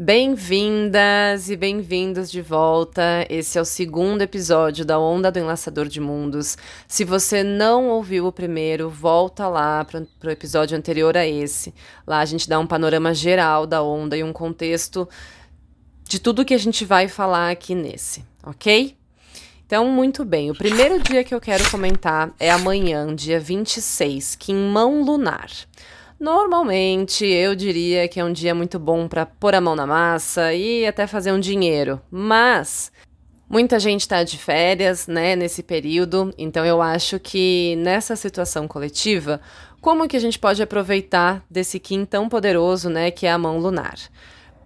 Bem-vindas e bem-vindos de volta. Esse é o segundo episódio da Onda do Enlaçador de Mundos. Se você não ouviu o primeiro, volta lá para o episódio anterior a esse. Lá a gente dá um panorama geral da onda e um contexto de tudo que a gente vai falar aqui nesse, ok? Então, muito bem. O primeiro dia que eu quero comentar é amanhã, dia 26, que em mão lunar. Normalmente, eu diria que é um dia muito bom para pôr a mão na massa e até fazer um dinheiro, mas muita gente está de férias, né, nesse período, então eu acho que nessa situação coletiva, como que a gente pode aproveitar desse Kim tão poderoso, né, que é a mão lunar?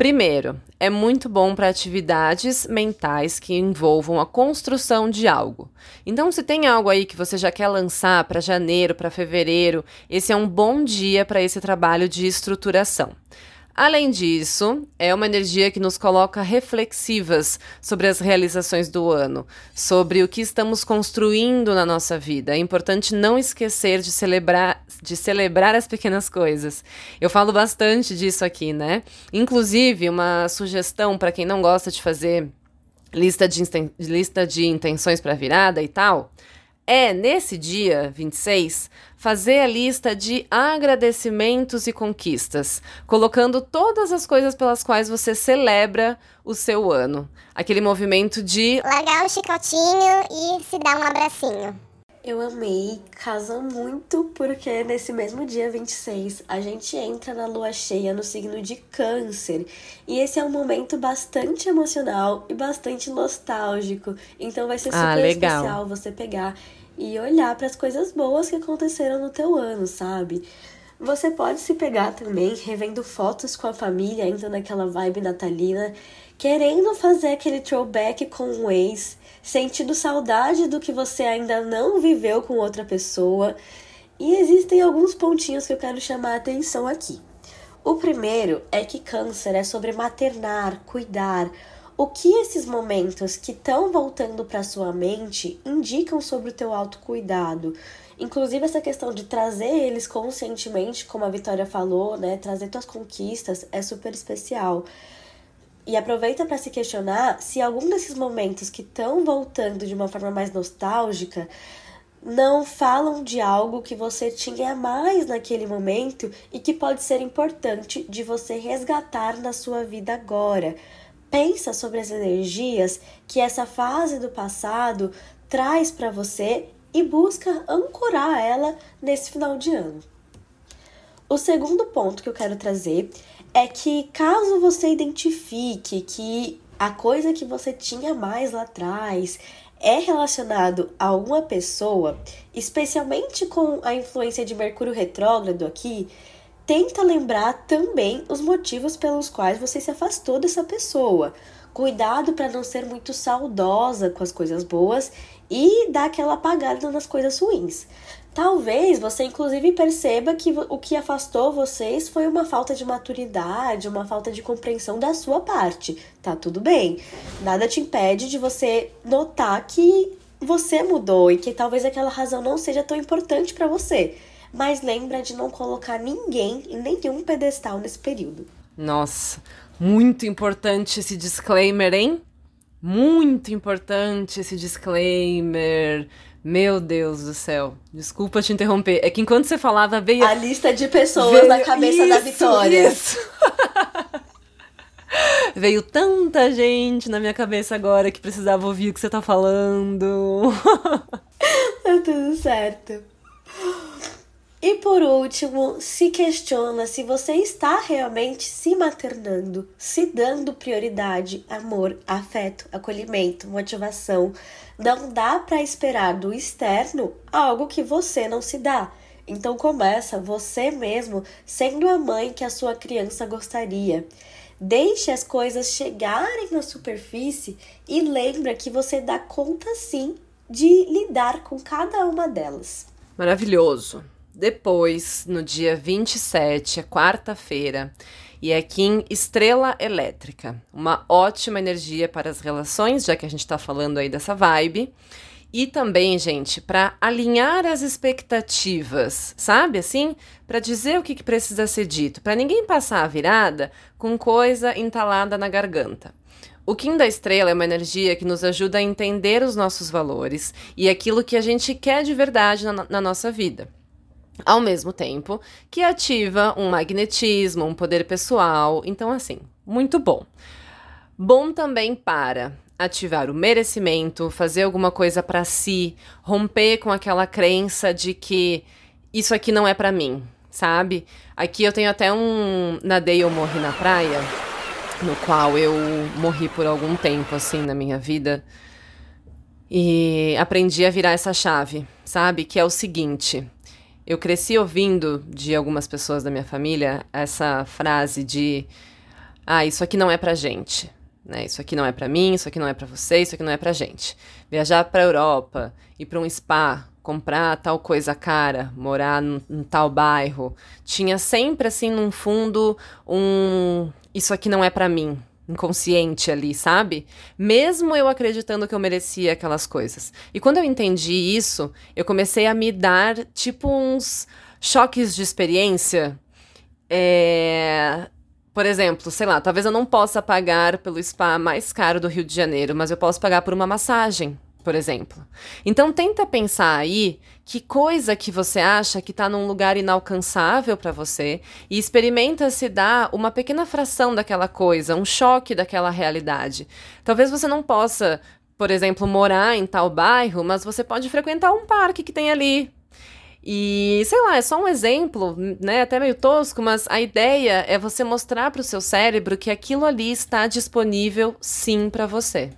Primeiro, é muito bom para atividades mentais que envolvam a construção de algo. Então, se tem algo aí que você já quer lançar para janeiro, para fevereiro, esse é um bom dia para esse trabalho de estruturação. Além disso, é uma energia que nos coloca reflexivas sobre as realizações do ano, sobre o que estamos construindo na nossa vida. É importante não esquecer de celebrar, de celebrar as pequenas coisas. Eu falo bastante disso aqui, né? Inclusive, uma sugestão para quem não gosta de fazer lista de, lista de intenções para virada e tal é, nesse dia 26, fazer a lista de agradecimentos e conquistas, colocando todas as coisas pelas quais você celebra o seu ano. Aquele movimento de largar o chicotinho e se dar um abracinho. Eu amei, casa muito, porque nesse mesmo dia 26 a gente entra na lua cheia no signo de Câncer. E esse é um momento bastante emocional e bastante nostálgico. Então vai ser ah, super ah, especial você pegar e olhar para as coisas boas que aconteceram no teu ano, sabe? Você pode se pegar também revendo fotos com a família, ainda naquela vibe natalina, querendo fazer aquele throwback com o ex, sentindo saudade do que você ainda não viveu com outra pessoa. E existem alguns pontinhos que eu quero chamar a atenção aqui. O primeiro é que câncer é sobre maternar, cuidar, o que esses momentos que estão voltando para sua mente indicam sobre o teu autocuidado? Inclusive essa questão de trazer eles conscientemente, como a Vitória falou, né, trazer tuas conquistas é super especial. E aproveita para se questionar se algum desses momentos que estão voltando de uma forma mais nostálgica não falam de algo que você tinha mais naquele momento e que pode ser importante de você resgatar na sua vida agora. Pensa sobre as energias que essa fase do passado traz para você e busca ancorar ela nesse final de ano. O segundo ponto que eu quero trazer é que caso você identifique que a coisa que você tinha mais lá atrás é relacionado a alguma pessoa, especialmente com a influência de Mercúrio retrógrado aqui, tenta lembrar também os motivos pelos quais você se afastou dessa pessoa. Cuidado para não ser muito saudosa com as coisas boas e dar aquela apagada nas coisas ruins. Talvez você inclusive perceba que o que afastou vocês foi uma falta de maturidade, uma falta de compreensão da sua parte. Tá tudo bem. Nada te impede de você notar que você mudou e que talvez aquela razão não seja tão importante para você mas lembra de não colocar ninguém em nenhum pedestal nesse período. Nossa, muito importante esse disclaimer, hein? Muito importante esse disclaimer. Meu Deus do céu. Desculpa te interromper. É que enquanto você falava, veio. A lista de pessoas veio... na cabeça isso, da Vitória. Isso. veio tanta gente na minha cabeça agora que precisava ouvir o que você tá falando. tá tudo certo. E por último, se questiona se você está realmente se maternando, se dando prioridade, amor, afeto, acolhimento, motivação. Não dá para esperar do externo algo que você não se dá. Então começa você mesmo sendo a mãe que a sua criança gostaria. Deixe as coisas chegarem na superfície e lembra que você dá conta sim de lidar com cada uma delas. Maravilhoso. Depois, no dia 27, é quarta-feira, e é Kim Estrela Elétrica. Uma ótima energia para as relações, já que a gente está falando aí dessa vibe. E também, gente, para alinhar as expectativas, sabe assim? Para dizer o que, que precisa ser dito, para ninguém passar a virada com coisa entalada na garganta. O Kim da Estrela é uma energia que nos ajuda a entender os nossos valores e aquilo que a gente quer de verdade na, na nossa vida. Ao mesmo tempo que ativa um magnetismo, um poder pessoal. Então, assim, muito bom. Bom também para ativar o merecimento, fazer alguma coisa para si, romper com aquela crença de que isso aqui não é para mim, sabe? Aqui eu tenho até um Nadei eu morri na praia no qual eu morri por algum tempo, assim, na minha vida. E aprendi a virar essa chave, sabe? Que é o seguinte: eu cresci ouvindo de algumas pessoas da minha família essa frase de: ah, isso aqui não é pra gente. Né? Isso aqui não é para mim, isso aqui não é para você, isso aqui não é pra gente. Viajar para Europa, ir para um spa, comprar tal coisa cara, morar num, num, tal bairro, tinha sempre assim num fundo um isso aqui não é para mim, inconsciente ali, sabe? Mesmo eu acreditando que eu merecia aquelas coisas. E quando eu entendi isso, eu comecei a me dar tipo uns choques de experiência. É... Por exemplo, sei lá, talvez eu não possa pagar pelo spa mais caro do Rio de Janeiro, mas eu posso pagar por uma massagem por exemplo. Então tenta pensar aí que coisa que você acha que está num lugar inalcançável para você e experimenta se dar uma pequena fração daquela coisa, um choque daquela realidade. Talvez você não possa, por exemplo, morar em tal bairro, mas você pode frequentar um parque que tem ali. E sei lá, é só um exemplo, né? Até meio tosco, mas a ideia é você mostrar para o seu cérebro que aquilo ali está disponível sim para você.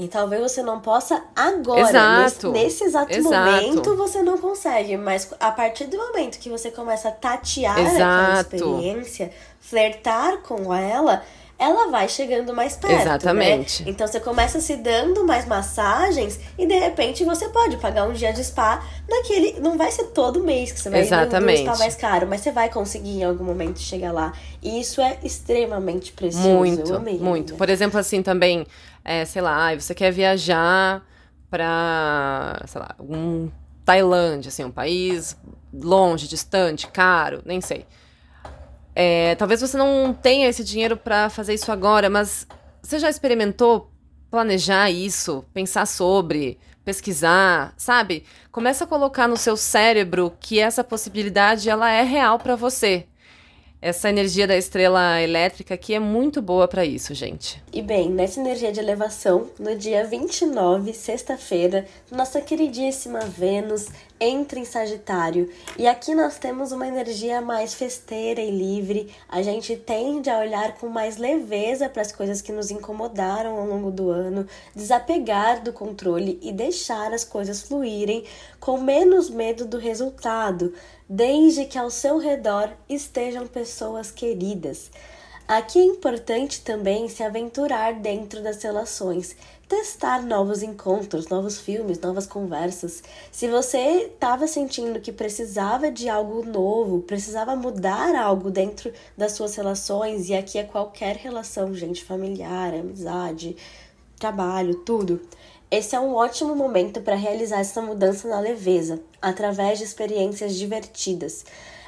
E talvez você não possa agora, exato. Nesse, nesse exato, exato, momento, você não consegue. Mas a partir do momento que você começa a tatear aquela experiência, flertar com ela, ela vai chegando mais perto. Né? Exatamente. Né? Então você começa se dando mais massagens e de repente você pode pagar um dia de spa naquele. Não vai ser todo mês que você vai Exatamente. ir num spa mais caro, mas você vai conseguir em algum momento chegar lá. E isso é extremamente precioso. Muito, amei, muito. Né? Por exemplo, assim também é, sei lá, você quer viajar para, sei lá, um Tailândia, assim, um país longe, distante, caro, nem sei. É, talvez você não tenha esse dinheiro para fazer isso agora, mas você já experimentou planejar isso, pensar sobre, pesquisar, sabe? Começa a colocar no seu cérebro que essa possibilidade ela é real para você. Essa energia da estrela elétrica aqui é muito boa para isso, gente. E bem, nessa energia de elevação, no dia 29, sexta-feira, nossa queridíssima Vênus entra em Sagitário. E aqui nós temos uma energia mais festeira e livre. A gente tende a olhar com mais leveza para as coisas que nos incomodaram ao longo do ano, desapegar do controle e deixar as coisas fluírem com menos medo do resultado desde que ao seu redor estejam pessoas queridas. Aqui é importante também se aventurar dentro das relações, testar novos encontros, novos filmes, novas conversas. Se você estava sentindo que precisava de algo novo, precisava mudar algo dentro das suas relações, e aqui é qualquer relação, gente, familiar, amizade, trabalho, tudo. Esse é um ótimo momento para realizar essa mudança na leveza, através de experiências divertidas.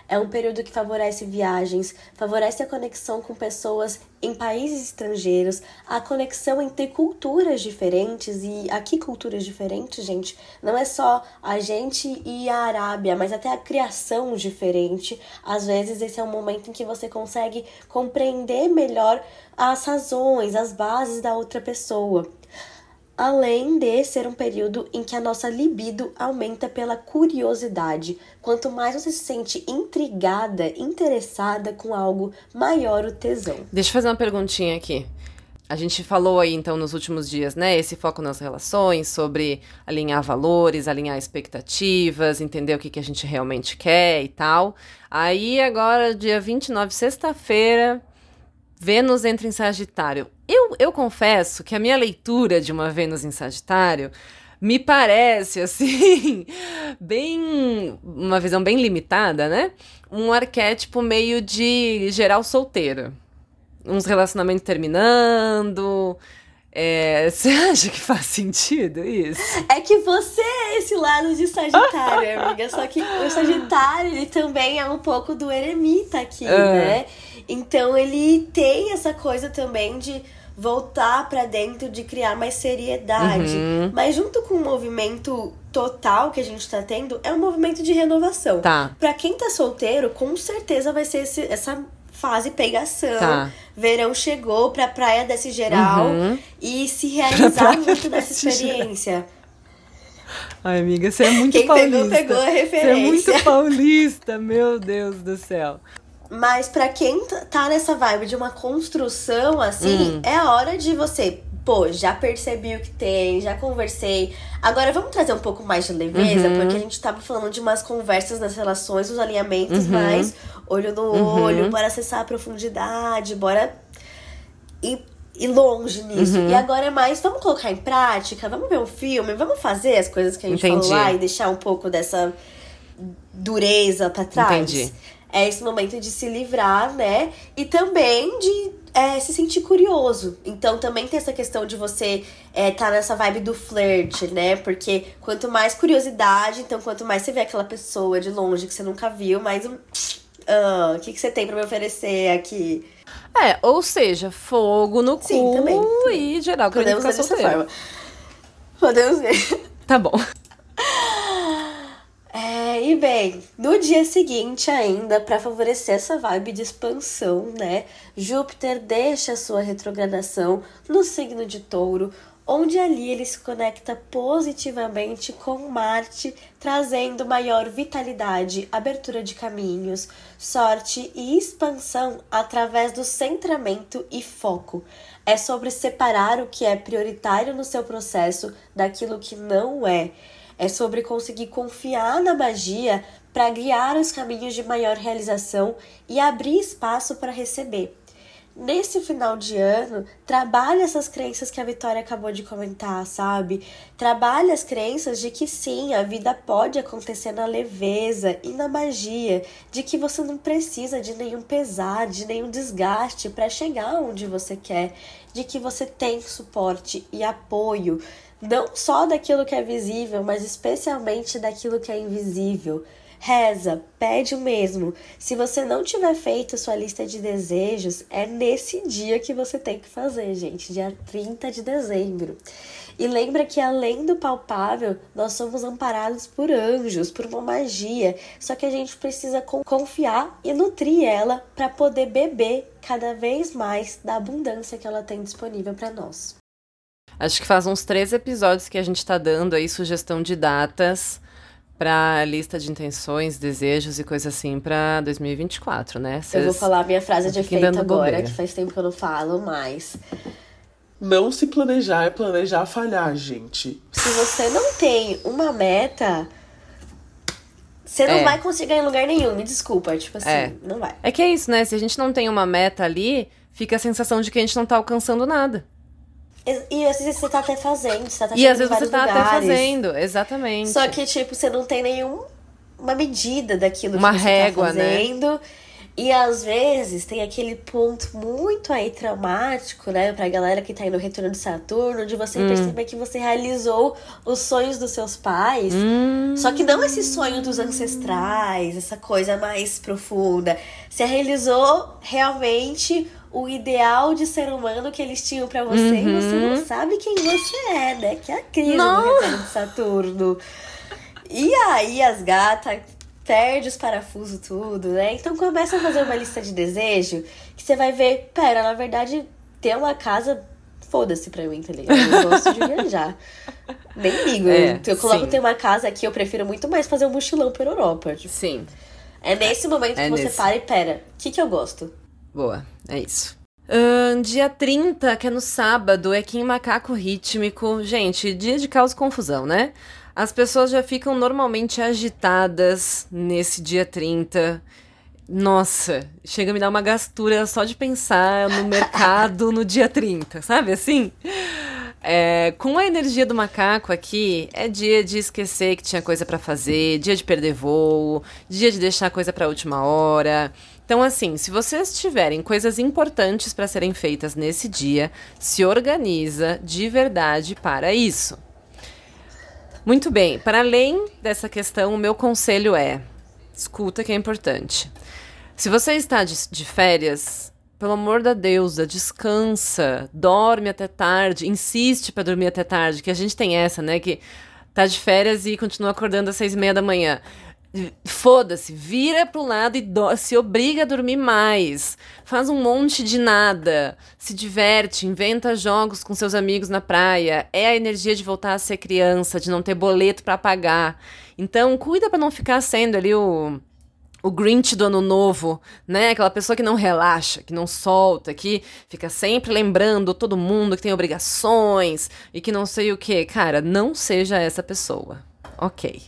É um período que favorece viagens, favorece a conexão com pessoas em países estrangeiros, a conexão entre culturas diferentes e aqui culturas diferentes, gente, não é só a gente e a Arábia, mas até a criação diferente. Às vezes esse é um momento em que você consegue compreender melhor as razões, as bases da outra pessoa além de ser um período em que a nossa libido aumenta pela curiosidade. Quanto mais você se sente intrigada, interessada com algo, maior o tesão. Deixa eu fazer uma perguntinha aqui. A gente falou aí então nos últimos dias, né? Esse foco nas relações, sobre alinhar valores, alinhar expectativas, entender o que, que a gente realmente quer e tal. Aí agora, dia 29, sexta-feira, Vênus entra em Sagitário. Eu, eu confesso que a minha leitura de uma Vênus em Sagitário me parece assim, bem. uma visão bem limitada, né? Um arquétipo meio de geral solteiro. Uns relacionamentos terminando. É, você acha que faz sentido isso? É que você é esse lado de Sagitário, amiga. Só que o Sagitário, ele também é um pouco do eremita aqui, Ah. né? Então ele tem essa coisa também de voltar pra dentro, de criar mais seriedade. Uhum. Mas junto com o movimento total que a gente tá tendo, é um movimento de renovação. Tá. Pra quem tá solteiro, com certeza vai ser esse- essa fase pegação. Tá. Verão chegou pra praia desse geral Uhum. e se realizar muito dessa desse geral. experiência. Ai, amiga, você é muito Quem pegou, paulista. pegou a Você é referência. muito paulista, meu Deus do céu. Mas pra quem tá nessa vibe de uma construção assim, Hum. é a hora de você, pô, já percebi o que tem, já conversei. Agora vamos trazer um pouco mais de leveza, Uhum. porque a gente tava falando de umas conversas nas relações, os alinhamentos, Uhum. mas olho no Uhum. olho, bora acessar a profundidade, bora ir, ir longe nisso. Uhum. E agora é mais, vamos colocar em prática, vamos ver um filme, vamos fazer as coisas que a gente Entendi. falou lá e deixar um pouco dessa dureza pra trás. Entendi. É esse momento de se livrar, né? E também de é, se sentir curioso. Então também tem essa questão de você é, tá nessa vibe do flerte, né? Porque quanto mais curiosidade, então quanto mais você vê aquela pessoa de longe que você nunca viu, mais um. Ah, o que, que você tem pra me oferecer aqui? É, ou seja, fogo no Sim, cu também. e geral Podemos ver dessa forma. Podemos ver. Tá bom. É, e bem, no dia seguinte ainda, para favorecer essa vibe de expansão, né? Júpiter deixa sua retrogradação no signo de Touro, onde ali ele se conecta positivamente com Marte, trazendo maior vitalidade, abertura de caminhos, sorte e expansão através do centramento e foco. É sobre separar o que é prioritário no seu processo daquilo que não é. É sobre conseguir confiar na magia para guiar os caminhos de maior realização e abrir espaço para receber. Nesse final de ano, trabalhe essas crenças que a Vitória acabou de comentar, sabe? Trabalhe as crenças de que sim, a vida pode acontecer na leveza e na magia, de que você não precisa de nenhum pesar, de nenhum desgaste para chegar onde você quer, de que você tem suporte e apoio, não só daquilo que é visível, mas especialmente daquilo que é invisível. Reza, pede o mesmo. Se você não tiver feito sua lista de desejos, é nesse dia que você tem que fazer, gente, dia 30 de dezembro. E lembra que além do palpável, nós somos amparados por anjos, por uma magia. Só que a gente precisa con- confiar e nutrir ela para poder beber cada vez mais da abundância que ela tem disponível para nós. Acho que faz uns três episódios que a gente tá dando aí sugestão de datas pra lista de intenções, desejos e coisa assim pra 2024, né? Eu vou Cês- falar a minha frase de efeito agora, bobeira. que faz tempo que eu não falo mais. Não se planejar é planejar falhar, gente. Se você não tem uma meta, você não É. vai conseguir em lugar nenhum. Me desculpa, tipo assim, É. não vai. É que é isso, né? Se a gente não tem uma meta ali, fica a sensação de que a gente não tá alcançando nada. E, e às vezes você tá até fazendo, você tá e às vezes você tá até lugares. fazendo, exatamente. Só que, tipo, você não tem nenhuma medida daquilo Uma que você régua, tá né? E às vezes tem aquele ponto muito aí traumático, né, pra galera que tá aí no retorno de Saturno, de Hum. você perceber que você realizou os sonhos dos seus pais. Hum, Só que não esse sonho dos ancestrais, essa coisa mais profunda. Você realizou realmente o ideal de ser humano que eles tinham pra você e você Uhum. não sabe quem você é, né? Que é a crise Não. do retorno de Saturno. E aí as gatas perde os parafusos tudo, né? Então começa a fazer uma lista de desejo que você vai ver, pera, na verdade, ter uma casa foda-se pra mim, tá ligado? Eu gosto de viajar. Nem ligo. É, eu coloco sim. ter uma casa aqui, eu prefiro muito mais fazer um mochilão pela Europa. Tipo, Sim, é nesse momento É que você nesse. para e pera, o que que eu gosto? boa, é isso. Dia 30, que é no sábado, é Kim Macaco Rítmico. Gente, dia de caos e confusão, né? As pessoas já ficam normalmente agitadas nesse dia 30. Nossa, chega a me dar uma gastura só de pensar no mercado no dia 30, sabe assim? É, com a energia do macaco aqui, é dia de esquecer que tinha coisa para fazer, dia de perder voo, dia de deixar coisa para última hora. Então, assim, se vocês tiverem coisas importantes para serem feitas nesse dia, se organiza de verdade para isso. Muito bem, para além dessa questão, o meu conselho é: escuta que é importante. Se você está de, de férias, pelo amor da deusa, descansa, dorme até tarde, insiste para dormir até tarde, que a gente tem essa, né? Que tá de férias e continua acordando às seis e meia da manhã. Foda-se, vira pro lado e se obriga a dormir mais. Faz um monte de nada. Se diverte, inventa jogos com seus amigos na praia. É a energia de voltar a ser criança, de não ter boleto para pagar. Então, cuida para não ficar sendo ali o o Grinch do ano novo, né? Aquela pessoa que não relaxa, que não solta, que fica sempre lembrando todo mundo que tem obrigações e que não sei o que. Cara, não seja essa pessoa. Ok.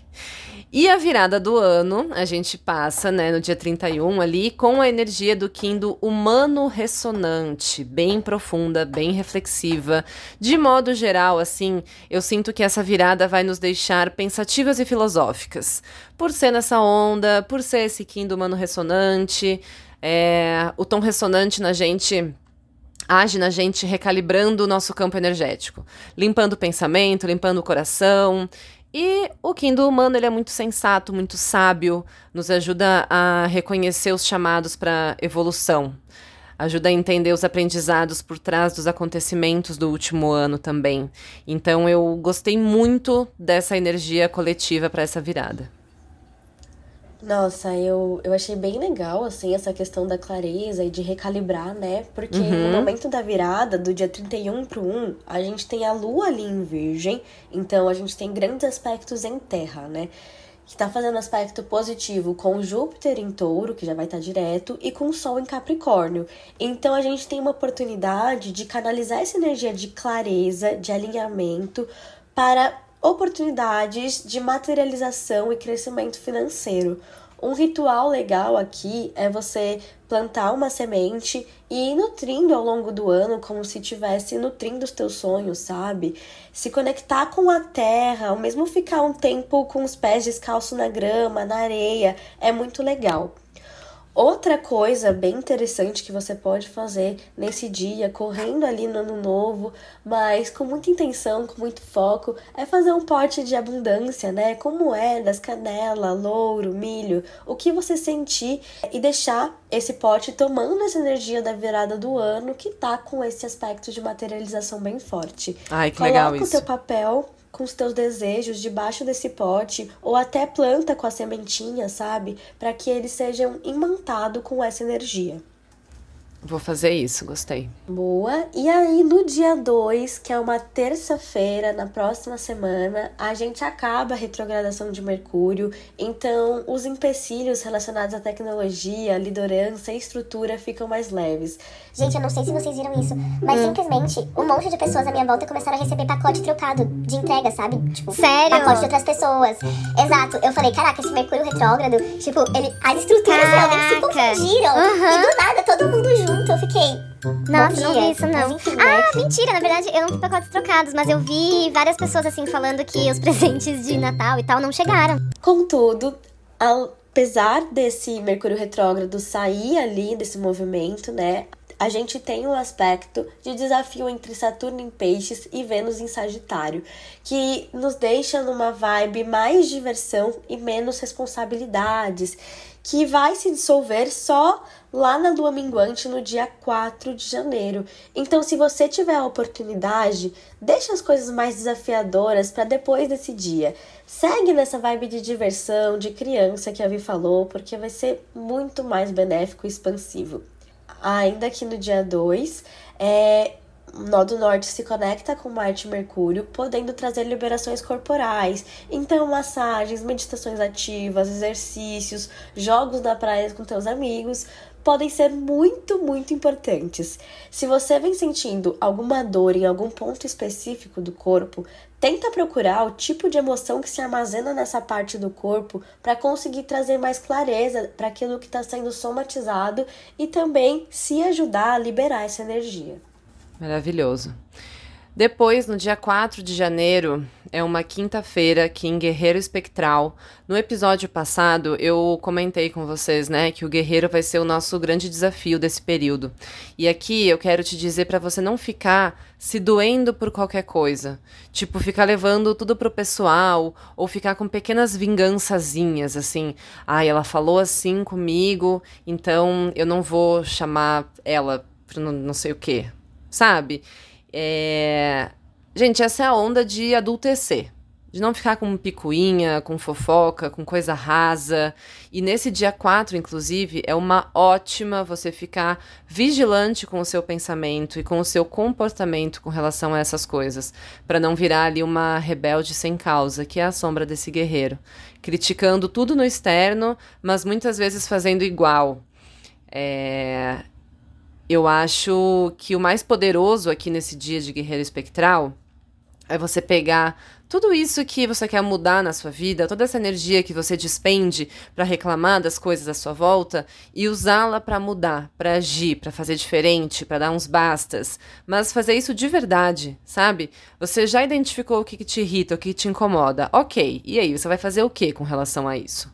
E a virada do ano, a gente passa, né, no dia 31 ali, com a energia do Kindle humano ressonante, bem profunda, bem reflexiva. De modo geral, assim, eu sinto que essa virada vai nos deixar pensativas e filosóficas. Por ser nessa onda, por ser esse Kindle humano ressonante, é, o tom ressonante na gente age na gente recalibrando o nosso campo energético, limpando o pensamento, limpando o coração e o Kindle humano ele é muito sensato, muito sábio, nos ajuda a reconhecer os chamados para evolução, ajuda a entender os aprendizados por trás dos acontecimentos do último ano também. Então eu gostei muito dessa energia coletiva para essa virada. Nossa, eu, eu achei bem legal, assim, essa questão da clareza e de recalibrar, né? Porque uhum. no momento da virada, do dia 31 pro 1, a gente tem a lua ali em virgem, então a gente tem grandes aspectos em terra, né? Que tá fazendo aspecto positivo com Júpiter em touro, que já vai estar tá direto, e com o Sol em Capricórnio. Então a gente tem uma oportunidade de canalizar essa energia de clareza, de alinhamento, para oportunidades de materialização e crescimento financeiro. Um ritual legal aqui é você plantar uma semente e ir nutrindo ao longo do ano como se estivesse nutrindo os teus sonhos, sabe? Se conectar com a terra, ou mesmo ficar um tempo com os pés descalços na grama, na areia, é muito legal. Outra coisa bem interessante que você pode fazer nesse dia, correndo ali no ano novo, mas com muita intenção, com muito foco, é fazer um pote de abundância, né? Com moedas, canela, louro, milho, o que você sentir e deixar esse pote tomando essa energia da virada do ano que tá com esse aspecto de materialização bem forte. Ai, que Coloca legal isso. o teu papel com os teus desejos debaixo desse pote ou até planta com a sementinha, sabe? Para que eles sejam imantados com essa energia. Vou fazer isso, gostei. Boa. E aí, no dia 2, que é uma terça-feira, na próxima semana, a gente acaba a retrogradação de Mercúrio. Então, os empecilhos relacionados à tecnologia, liderança e estrutura ficam mais leves. Gente, eu não sei se vocês viram isso, mas hum. simplesmente um monte de pessoas à minha volta começaram a receber pacote trocado de entrega, sabe? Tipo, Sério? Pacote de outras pessoas. Exato. Eu falei, caraca, esse Mercúrio retrógrado, tipo, ele, as estruturas caraca. realmente se confundiram. Uhum. E do nada, todo mundo junto eu fiquei. Nossa, não vi isso, não. Enfim, ah, né? mentira, na verdade eu não vi pacotes trocados, mas eu vi várias pessoas assim falando que os presentes de Natal e tal não chegaram. Contudo, apesar desse Mercúrio retrógrado sair ali desse movimento, né? A gente tem um aspecto de desafio entre Saturno em Peixes e Vênus em Sagitário, que nos deixa numa vibe mais diversão e menos responsabilidades, que vai se dissolver só lá na lua minguante no dia 4 de janeiro. Então, se você tiver a oportunidade, deixa as coisas mais desafiadoras para depois desse dia. Segue nessa vibe de diversão, de criança que a Vi falou, porque vai ser muito mais benéfico e expansivo. Ainda que no dia 2, é, nó do norte se conecta com Marte e Mercúrio, podendo trazer liberações corporais. Então, massagens, meditações ativas, exercícios, jogos na praia com teus amigos podem ser muito, muito importantes. Se você vem sentindo alguma dor em algum ponto específico do corpo, tenta procurar o tipo de emoção que se armazena nessa parte do corpo para conseguir trazer mais clareza para aquilo que está sendo somatizado e também se ajudar a liberar essa energia. Maravilhoso. Depois, no dia 4 de janeiro, é uma quinta-feira aqui em Guerreiro Espectral. No episódio passado, eu comentei com vocês, né, que o guerreiro vai ser o nosso grande desafio desse período. E aqui eu quero te dizer para você não ficar se doendo por qualquer coisa. Tipo, ficar levando tudo pro pessoal ou ficar com pequenas vingançazinhas, assim. Ai, ah, ela falou assim comigo, então eu não vou chamar ela não, não sei o quê. Sabe? É... Gente, essa é a onda de adultecer. De não ficar com picuinha, com fofoca, com coisa rasa. E nesse dia 4, inclusive, é uma ótima você ficar vigilante com o seu pensamento e com o seu comportamento com relação a essas coisas. para não virar ali uma rebelde sem causa, que é a sombra desse guerreiro. Criticando tudo no externo, mas muitas vezes fazendo igual. É, eu acho que o mais poderoso aqui nesse dia de Guerreiro Espectral é você pegar tudo isso que você quer mudar na sua vida, toda essa energia que você despende para reclamar das coisas à sua volta e usá-la para mudar, para agir, para fazer diferente, para dar uns bastas, mas fazer isso de verdade, sabe? Você já identificou o que, que te irrita, o que te incomoda. OK. E aí, você vai fazer o que com relação a isso?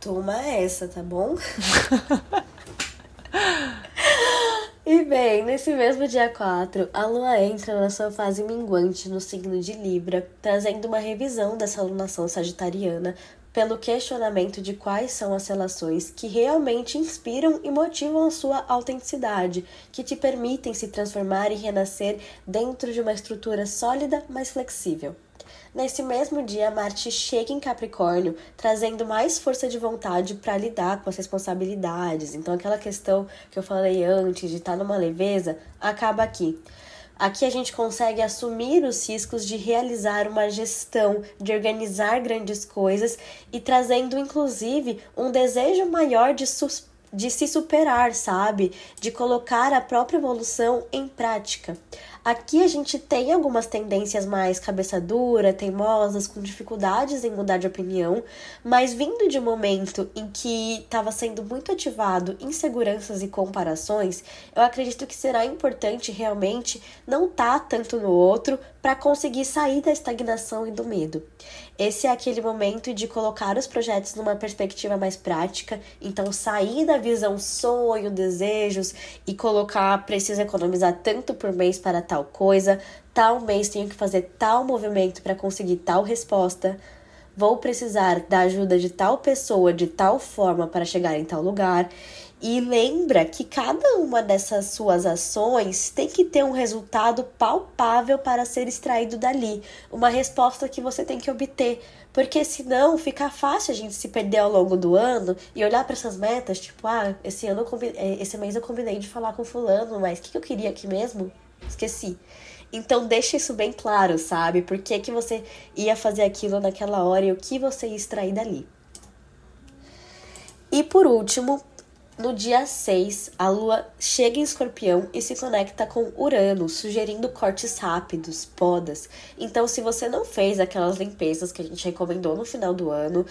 Toma essa, tá bom? E bem, nesse mesmo dia 4, a lua entra na sua fase minguante no signo de Libra, trazendo uma revisão dessa alunação sagitariana pelo questionamento de quais são as relações que realmente inspiram e motivam a sua autenticidade, que te permitem se transformar e renascer dentro de uma estrutura sólida, mas flexível. Nesse mesmo dia, Marte chega em Capricórnio, trazendo mais força de vontade para lidar com as responsabilidades. Então, aquela questão que eu falei antes de estar tá numa leveza acaba aqui. Aqui a gente consegue assumir os riscos de realizar uma gestão, de organizar grandes coisas e trazendo inclusive um desejo maior de, de se superar, sabe? De colocar a própria evolução em prática. Aqui a gente tem algumas tendências mais cabeça dura, teimosas, com dificuldades em mudar de opinião, mas vindo de um momento em que estava sendo muito ativado inseguranças e comparações, eu acredito que será importante realmente não estar tá tanto no outro para conseguir sair da estagnação e do medo. Esse é aquele momento de colocar os projetos numa perspectiva mais prática, então sair da visão sonho, desejos e colocar preciso economizar tanto por mês para tal coisa, tal mês tenho que fazer tal movimento para conseguir tal resposta, vou precisar da ajuda de tal pessoa de tal forma para chegar em tal lugar. E lembra que cada uma dessas suas ações tem que ter um resultado palpável para ser extraído dali, uma resposta que você tem que obter, porque senão fica fácil a gente se perder ao longo do ano e olhar para essas metas, tipo, ah, esse ano é, esse mês eu combinei de falar com fulano, mas o que eu queria aqui mesmo? Esqueci. Então deixa isso bem claro, sabe? Por que, que você ia fazer aquilo naquela hora e o que você ia extrair dali. E por último, no dia 6, a Lua chega em Escorpião e se conecta com Urano, sugerindo cortes rápidos, podas. Então, se você não fez aquelas limpezas que a gente recomendou no final do ano,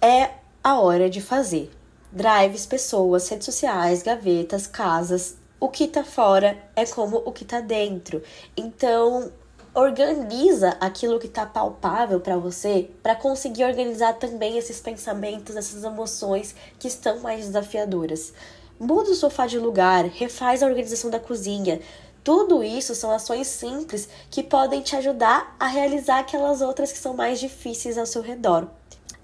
é a hora de fazer. Drives, pessoas, redes sociais, gavetas, casas, o que tá fora é como o que tá dentro. Então, organiza aquilo que está palpável para você para conseguir organizar também esses pensamentos, essas emoções que estão mais desafiadoras. Muda o sofá de lugar, refaz a organização da cozinha. Tudo isso são ações simples que podem te ajudar a realizar aquelas outras que são mais difíceis ao seu redor.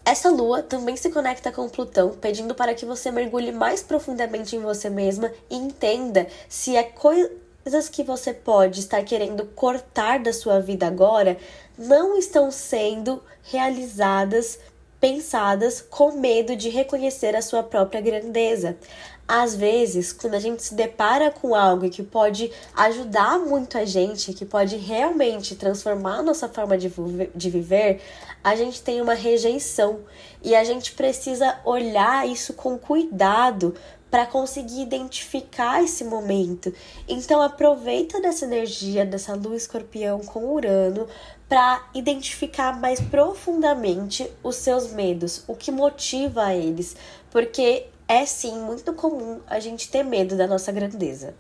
Essa lua também se conecta com Plutão, pedindo para que você mergulhe mais profundamente em você mesma e entenda se é coisa coisas que você pode estar querendo cortar da sua vida agora não estão sendo realizadas, pensadas com medo de reconhecer a sua própria grandeza. Às vezes, quando a gente se depara com algo que pode ajudar muito a gente, que pode realmente transformar a nossa forma de, de viver, a gente tem uma rejeição e a gente precisa olhar isso com cuidado para conseguir identificar esse momento. Então aproveita dessa energia dessa lua escorpião com Urano para identificar mais profundamente os seus medos, o que motiva eles, porque é sim muito comum a gente ter medo da nossa grandeza.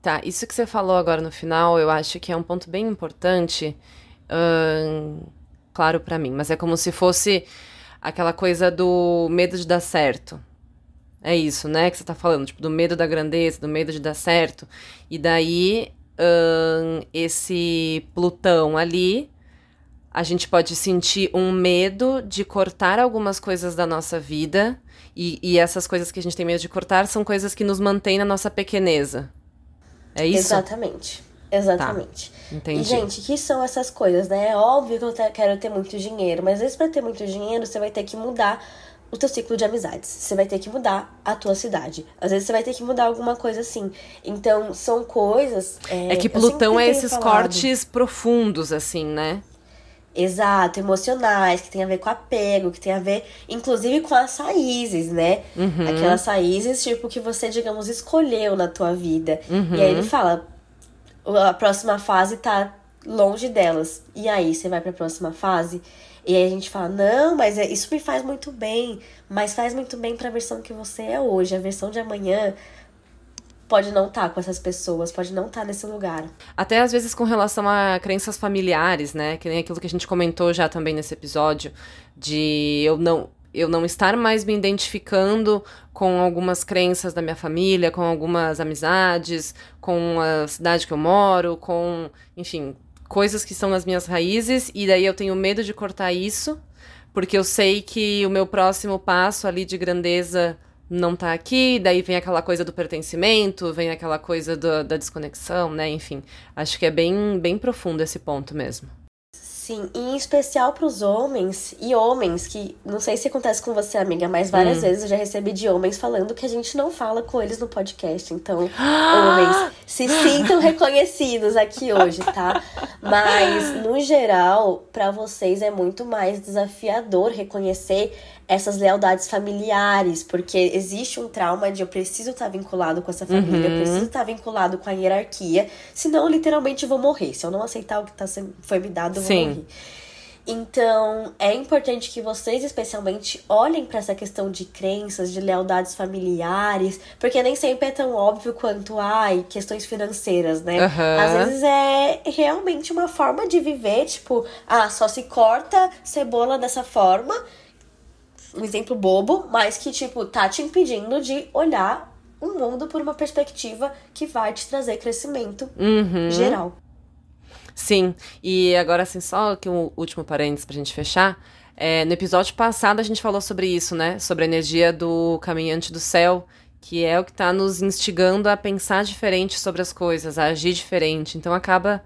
Tá, isso que você falou agora no final, eu acho que é um ponto bem importante, claro pra mim, mas é como se fosse aquela coisa do medo de dar certo. É isso, né, que você tá falando, tipo, do medo da grandeza, do medo de dar certo. E daí, esse Plutão ali, a gente pode sentir um medo de cortar algumas coisas da nossa vida. E, e essas coisas que a gente tem medo de cortar são coisas que nos mantêm na nossa pequeneza. É isso? Exatamente. Exatamente. Entendi. E, gente, que são essas coisas, né? É óbvio que eu te- quero ter muito dinheiro, mas às vezes pra ter muito dinheiro, você vai ter que mudar o teu ciclo de amizades. Você vai ter que mudar a tua cidade. Às vezes você vai ter que mudar alguma coisa assim. Então, são coisas. É que eu Plutão é esses falado. cortes profundos, assim, né? Exato, emocionais, que tem a ver com apego, que tem a ver, inclusive, com as raízes, né? Uhum. Aquelas raízes, tipo, que você, digamos, escolheu na tua vida. Uhum. E aí ele fala, a próxima fase tá longe delas. E aí, você vai pra próxima fase? E aí a gente fala, não, mas é- isso me faz muito bem. Mas faz muito bem pra versão que você é hoje. A versão de amanhã pode não estar com essas pessoas, pode não estar nesse lugar. Até às vezes com relação a crenças familiares, né? Que nem aquilo que a gente comentou já também nesse episódio, de eu não, eu não estar mais me identificando com algumas crenças da minha família, com algumas amizades, com a cidade que eu moro, com, enfim, coisas que são nas minhas raízes, e daí eu tenho medo de cortar isso, porque eu sei que o meu próximo passo ali de grandeza não tá aqui, daí vem aquela coisa do pertencimento, vem aquela coisa do- da desconexão, né? Enfim, acho que é bem, bem profundo esse ponto mesmo. Sim, e em especial pros homens e homens que não sei se acontece com você, amiga, mas várias Hum. vezes eu já recebi de homens falando que a gente não fala com eles no podcast. Então, homens, se sintam reconhecidos aqui hoje, tá? Mas no geral, pra vocês é muito mais desafiador reconhecer essas lealdades familiares, porque existe um trauma de eu preciso estar vinculado com essa família, eu Uhum. preciso estar vinculado com a hierarquia, senão eu literalmente vou morrer. Se eu não aceitar o que tá sendo, foi me dado, eu vou morrer. Então, é importante que vocês, especialmente, olhem para essa questão de crenças, de lealdades familiares, porque nem sempre é tão óbvio quanto, ai, questões financeiras, né? Aham. Às vezes é realmente uma forma de viver, tipo, ah, só se corta cebola dessa forma, um exemplo bobo, mas que, tipo, tá te impedindo de olhar o mundo por uma perspectiva que vai te trazer crescimento Uhum. geral. Sim, e agora assim, só que um último parênteses pra gente fechar. É, no episódio passado a gente falou sobre isso, né? Sobre a energia do caminhante do céu, que é o que tá nos instigando a pensar diferente sobre as coisas, a agir diferente. Então acaba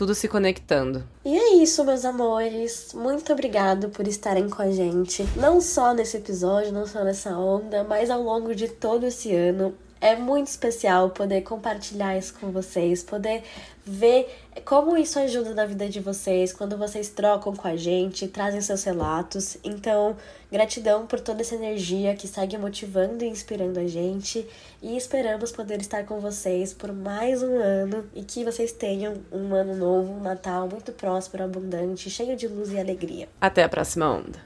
tudo se conectando. E é isso, meus amores. Muito obrigado por estarem com a gente. Não só nesse episódio, não só nessa onda, mas ao longo de todo esse ano. É muito especial poder compartilhar isso com vocês, poder ver como isso ajuda na vida de vocês, quando vocês trocam com a gente, trazem seus relatos. Então, gratidão por toda essa energia que segue motivando e inspirando a gente. E esperamos poder estar com vocês por mais um ano e que vocês tenham um ano novo, um Natal muito próspero, abundante, cheio de luz e alegria. Até a próxima onda.